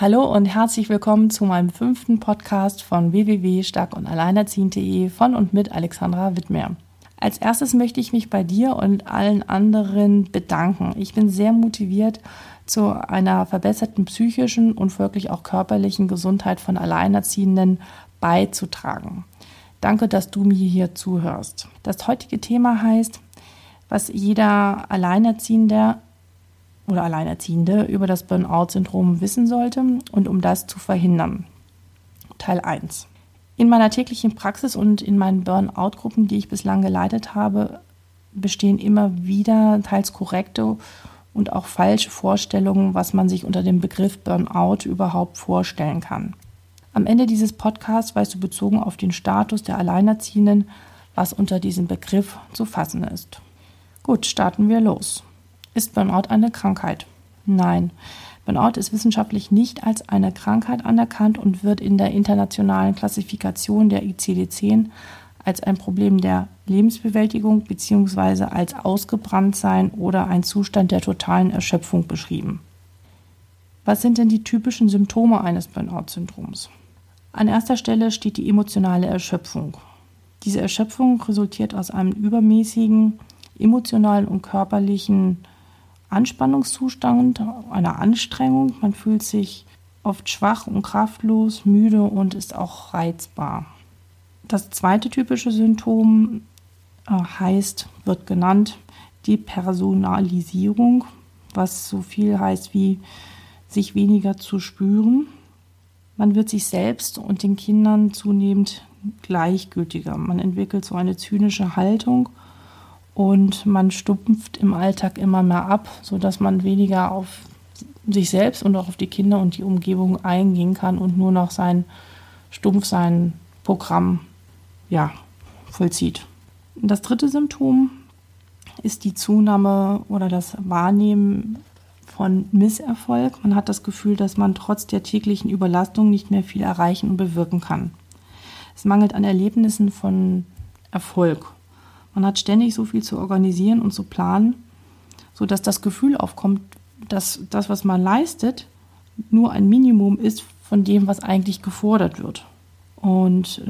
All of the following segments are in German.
Hallo und herzlich willkommen zu meinem fünften Podcast von www.stark und alleinerziehend.de von und mit Alexandra Wittmer. Als erstes möchte ich mich bei dir und allen anderen bedanken. Ich bin sehr motiviert, zu einer verbesserten psychischen und folglich auch körperlichen Gesundheit von Alleinerziehenden beizutragen. Danke, dass du mir hier zuhörst. Das heutige Thema heißt, was jeder Alleinerziehende oder Alleinerziehende über das Burnout-Syndrom wissen sollte und um das zu verhindern. Teil 1. In meiner täglichen Praxis und in meinen Burnout-Gruppen, die ich bislang geleitet habe, bestehen immer wieder teils korrekte und auch falsche Vorstellungen, was man sich unter dem Begriff Burnout überhaupt vorstellen kann. Am Ende dieses Podcasts weißt du bezogen auf den Status der Alleinerziehenden, was unter diesem Begriff zu fassen ist. Gut, starten wir los. Ist Burnout eine Krankheit? Nein. Burnout ist wissenschaftlich nicht als eine Krankheit anerkannt und wird in der internationalen Klassifikation der ICD-10 als ein Problem der Lebensbewältigung bzw. als Ausgebranntsein oder ein Zustand der totalen Erschöpfung beschrieben. Was sind denn die typischen Symptome eines Burnout-Syndroms? An erster Stelle steht die emotionale Erschöpfung. Diese Erschöpfung resultiert aus einem übermäßigen emotionalen und körperlichen Anspannungszustand, einer Anstrengung. Man fühlt sich oft schwach und kraftlos, müde und ist auch reizbar. Das zweite typische Symptom äh, heißt, wird genannt, Depersonalisierung, was so viel heißt wie sich weniger zu spüren. Man wird sich selbst und den Kindern zunehmend gleichgültiger. Man entwickelt so eine zynische Haltung und man stumpft im Alltag immer mehr ab, sodass man weniger auf sich selbst und auch auf die Kinder und die Umgebung eingehen kann und nur noch sein stumpf sein Programm ja, vollzieht. Das dritte Symptom ist die Zunahme oder das Wahrnehmen von Misserfolg. Man hat das Gefühl, dass man trotz der täglichen Überlastung nicht mehr viel erreichen und bewirken kann. Es mangelt an Erlebnissen von Erfolg man hat ständig so viel zu organisieren und zu planen, sodass das Gefühl aufkommt, dass das, was man leistet, nur ein Minimum ist von dem, was eigentlich gefordert wird. Und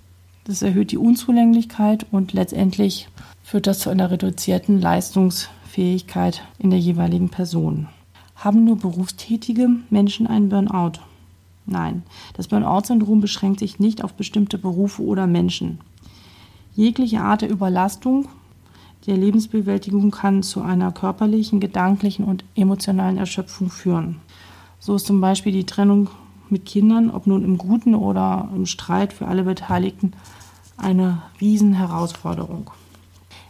das erhöht die Unzulänglichkeit und letztendlich führt das zu einer reduzierten Leistungsfähigkeit in der jeweiligen Person. Haben nur berufstätige Menschen einen Burnout? Nein, das Burnout-Syndrom beschränkt sich nicht auf bestimmte Berufe oder Menschen. Jegliche Art der Überlastung der Lebensbewältigung kann zu einer körperlichen, gedanklichen und emotionalen Erschöpfung führen. So ist zum Beispiel die Trennung mit Kindern, ob nun im Guten oder im Streit für alle Beteiligten, eine Riesenherausforderung.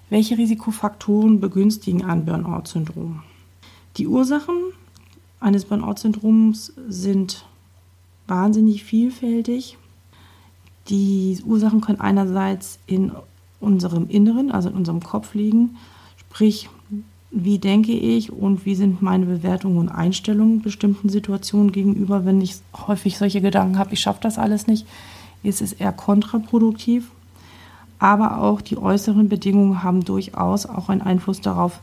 Welche Risikofaktoren begünstigen ein Burnout-Syndrom? Die Ursachen eines Burnout-Syndroms sind wahnsinnig vielfältig. Die Ursachen können einerseits in unserem Inneren, also in unserem Kopf liegen, sprich, wie denke ich und wie sind meine Bewertungen und Einstellungen bestimmten Situationen gegenüber, wenn ich häufig solche Gedanken habe, ich schaffe das alles nicht, ist es eher kontraproduktiv. Aber auch die äußeren Bedingungen haben durchaus auch einen Einfluss darauf,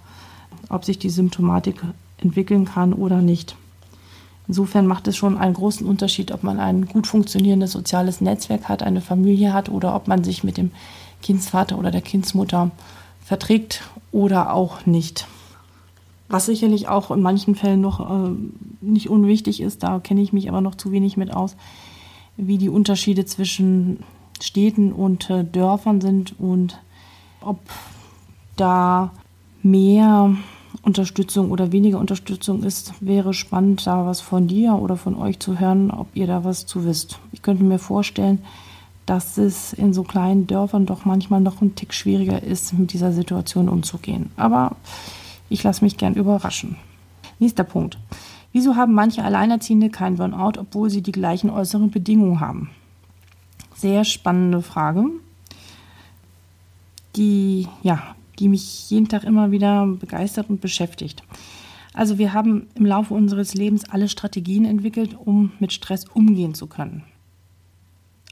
ob sich die Symptomatik entwickeln kann oder nicht. Insofern macht es schon einen großen Unterschied, ob man ein gut funktionierendes soziales Netzwerk hat, eine Familie hat oder ob man sich mit dem Kindsvater oder der Kindsmutter verträgt oder auch nicht. Was sicherlich auch in manchen Fällen noch äh, nicht unwichtig ist, da kenne ich mich aber noch zu wenig mit aus, wie die Unterschiede zwischen Städten und äh, Dörfern sind und ob da mehr Unterstützung oder weniger Unterstützung ist, wäre spannend, da was von dir oder von euch zu hören, ob ihr da was zu wisst. Ich könnte mir vorstellen, dass es in so kleinen Dörfern doch manchmal noch ein Tick schwieriger ist, mit dieser Situation umzugehen. Aber ich lasse mich gern überraschen. Nächster Punkt. Wieso haben manche Alleinerziehende keinen Burnout, obwohl sie die gleichen äußeren Bedingungen haben? Sehr spannende Frage, die, ja, die mich jeden Tag immer wieder begeistert und beschäftigt. Also wir haben im Laufe unseres Lebens alle Strategien entwickelt, um mit Stress umgehen zu können.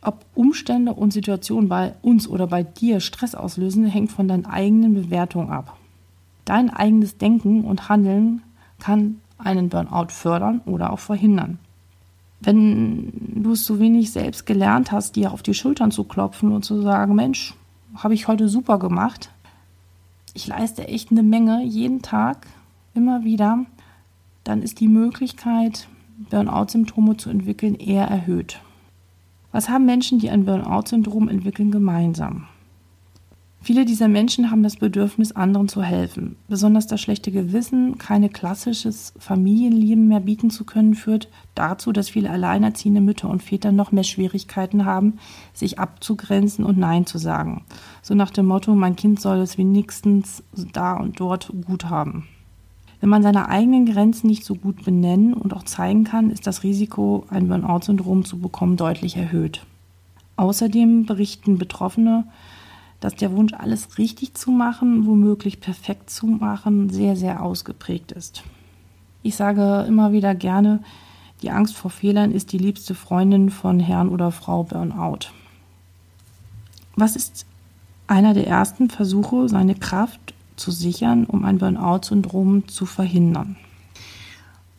Ob Umstände und Situationen bei uns oder bei dir Stress auslösen, hängt von deinen eigenen Bewertungen ab. Dein eigenes Denken und Handeln kann einen Burnout fördern oder auch verhindern. Wenn du es so wenig selbst gelernt hast, dir auf die Schultern zu klopfen und zu sagen, Mensch, habe ich heute super gemacht. Ich leiste echt eine Menge jeden Tag, immer wieder, dann ist die Möglichkeit, Burnout-Symptome zu entwickeln, eher erhöht. Was haben Menschen, die ein Burnout-Syndrom entwickeln, gemeinsam? Viele dieser Menschen haben das Bedürfnis, anderen zu helfen. Besonders das schlechte Gewissen, keine klassisches Familienleben mehr bieten zu können, führt dazu, dass viele alleinerziehende Mütter und Väter noch mehr Schwierigkeiten haben, sich abzugrenzen und Nein zu sagen. So nach dem Motto, mein Kind soll es wenigstens da und dort gut haben. Wenn man seine eigenen Grenzen nicht so gut benennen und auch zeigen kann, ist das Risiko, ein Burnout-Syndrom zu bekommen, deutlich erhöht. Außerdem berichten Betroffene, dass der Wunsch, alles richtig zu machen, womöglich perfekt zu machen, sehr, sehr ausgeprägt ist. Ich sage immer wieder gerne, die Angst vor Fehlern ist die liebste Freundin von Herrn oder Frau Burnout. Was ist einer der ersten Versuche, seine Kraft zu sichern, um ein Burnout-Syndrom zu verhindern.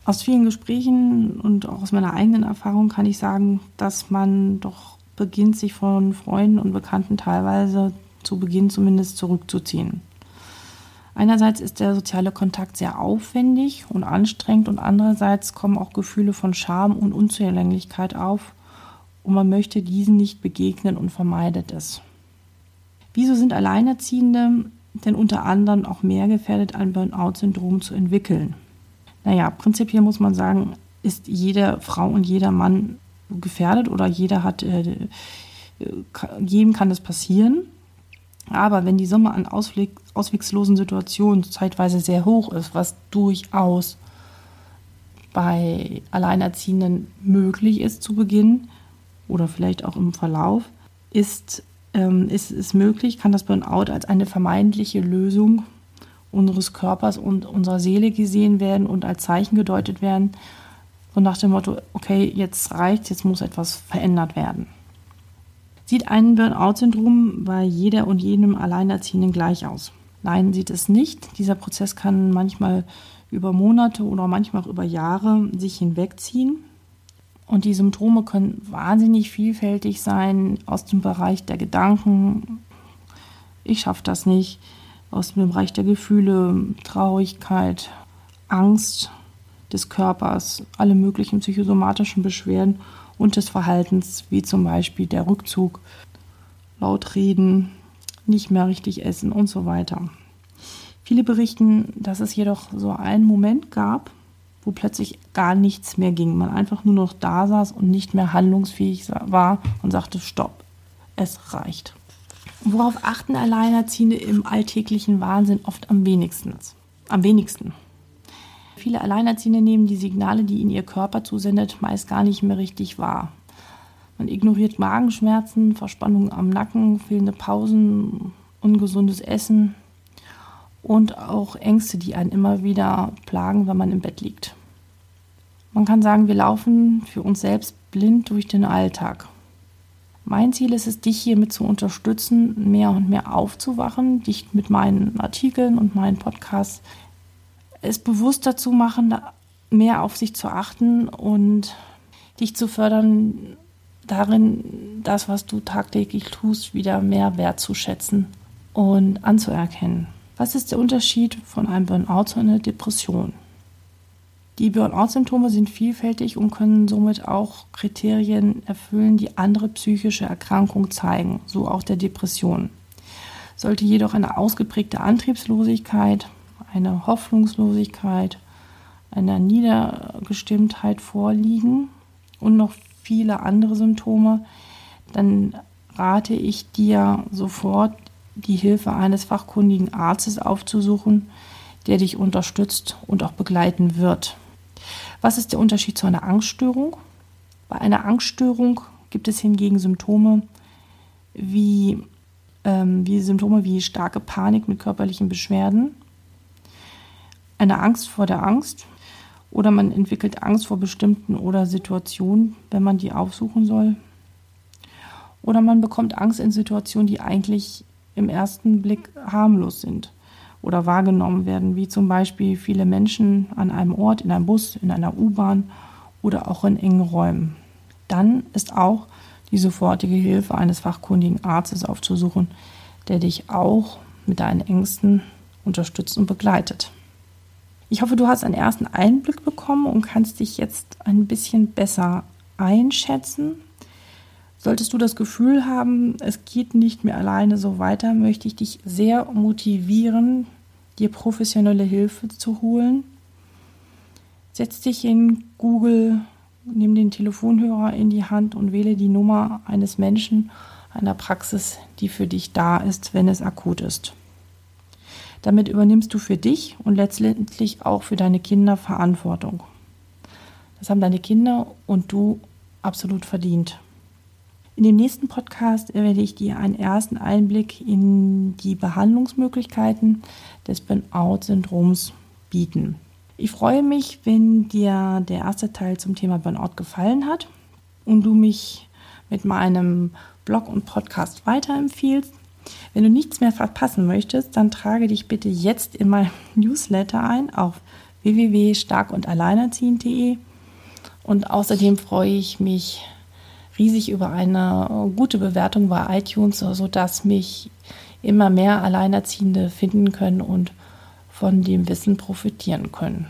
Aus vielen Gesprächen und auch aus meiner eigenen Erfahrung kann ich sagen, dass man doch beginnt, sich von Freunden und Bekannten teilweise zu Beginn zumindest zurückzuziehen. Einerseits ist der soziale Kontakt sehr aufwendig und anstrengend und andererseits kommen auch Gefühle von Scham und Unzulänglichkeit auf und man möchte diesen nicht begegnen und vermeidet es. Wieso sind Alleinerziehende denn unter anderem auch mehr gefährdet, ein Burnout-Syndrom zu entwickeln. Naja, prinzipiell muss man sagen, ist jede Frau und jeder Mann gefährdet oder jeder hat, äh, jedem kann das passieren. Aber wenn die Summe an Ausweg, auswegslosen Situationen zeitweise sehr hoch ist, was durchaus bei Alleinerziehenden möglich ist zu Beginn oder vielleicht auch im Verlauf, ist ähm, ist es möglich, kann das Burnout als eine vermeintliche Lösung unseres Körpers und unserer Seele gesehen werden und als Zeichen gedeutet werden. Und nach dem Motto, okay, jetzt reicht, jetzt muss etwas verändert werden. Sieht ein Burnout-Syndrom bei jeder und jedem Alleinerziehenden gleich aus? Nein, sieht es nicht. Dieser Prozess kann manchmal über Monate oder manchmal auch über Jahre sich hinwegziehen. Und die Symptome können wahnsinnig vielfältig sein aus dem Bereich der Gedanken, ich schaffe das nicht, aus dem Bereich der Gefühle, Traurigkeit, Angst des Körpers, alle möglichen psychosomatischen Beschwerden und des Verhaltens, wie zum Beispiel der Rückzug, laut reden, nicht mehr richtig essen und so weiter. Viele berichten, dass es jedoch so einen Moment gab, wo plötzlich gar nichts mehr ging. Man einfach nur noch da saß und nicht mehr handlungsfähig war und sagte, stopp, es reicht. Worauf achten Alleinerziehende im alltäglichen Wahnsinn oft am wenigsten? Am wenigsten. Viele Alleinerziehende nehmen die Signale, die ihnen ihr Körper zusendet, meist gar nicht mehr richtig wahr. Man ignoriert Magenschmerzen, Verspannungen am Nacken, fehlende Pausen, ungesundes Essen, und auch Ängste, die einen immer wieder plagen, wenn man im Bett liegt. Man kann sagen, wir laufen für uns selbst blind durch den Alltag. Mein Ziel ist es, dich hiermit zu unterstützen, mehr und mehr aufzuwachen, dich mit meinen Artikeln und meinen Podcasts es bewusster zu machen, mehr auf sich zu achten und dich zu fördern, darin das, was du tagtäglich tust, wieder mehr wertzuschätzen und anzuerkennen. Was ist der Unterschied von einem Burnout zu einer Depression? Die Burnout-Symptome sind vielfältig und können somit auch Kriterien erfüllen, die andere psychische Erkrankungen zeigen, so auch der Depression. Sollte jedoch eine ausgeprägte Antriebslosigkeit, eine Hoffnungslosigkeit, eine Niedergestimmtheit vorliegen und noch viele andere Symptome, dann rate ich dir sofort die Hilfe eines fachkundigen Arztes aufzusuchen, der dich unterstützt und auch begleiten wird. Was ist der Unterschied zu einer Angststörung? Bei einer Angststörung gibt es hingegen Symptome wie, ähm, wie Symptome wie starke Panik mit körperlichen Beschwerden, eine Angst vor der Angst oder man entwickelt Angst vor bestimmten oder Situationen, wenn man die aufsuchen soll. Oder man bekommt Angst in Situationen, die eigentlich im ersten Blick harmlos sind oder wahrgenommen werden, wie zum Beispiel viele Menschen an einem Ort, in einem Bus, in einer U-Bahn oder auch in engen Räumen. Dann ist auch die sofortige Hilfe eines fachkundigen Arztes aufzusuchen, der dich auch mit deinen Ängsten unterstützt und begleitet. Ich hoffe, du hast einen ersten Einblick bekommen und kannst dich jetzt ein bisschen besser einschätzen. Solltest du das Gefühl haben, es geht nicht mehr alleine so weiter, möchte ich dich sehr motivieren, dir professionelle Hilfe zu holen. Setz dich in Google, nimm den Telefonhörer in die Hand und wähle die Nummer eines Menschen, einer Praxis, die für dich da ist, wenn es akut ist. Damit übernimmst du für dich und letztendlich auch für deine Kinder Verantwortung. Das haben deine Kinder und du absolut verdient. In dem nächsten Podcast werde ich dir einen ersten Einblick in die Behandlungsmöglichkeiten des Burnout-Syndroms bieten. Ich freue mich, wenn dir der erste Teil zum Thema Burnout gefallen hat und du mich mit meinem Blog und Podcast weiterempfiehlst. Wenn du nichts mehr verpassen möchtest, dann trage dich bitte jetzt in mein Newsletter ein auf www.starkundalleinerziehend.de und außerdem freue ich mich riesig über eine gute Bewertung bei iTunes, sodass mich immer mehr Alleinerziehende finden können und von dem Wissen profitieren können.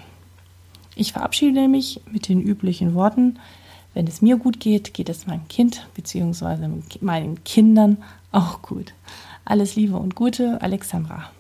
Ich verabschiede mich mit den üblichen Worten. Wenn es mir gut geht, geht es meinem Kind bzw. meinen Kindern auch gut. Alles Liebe und Gute, Alexandra.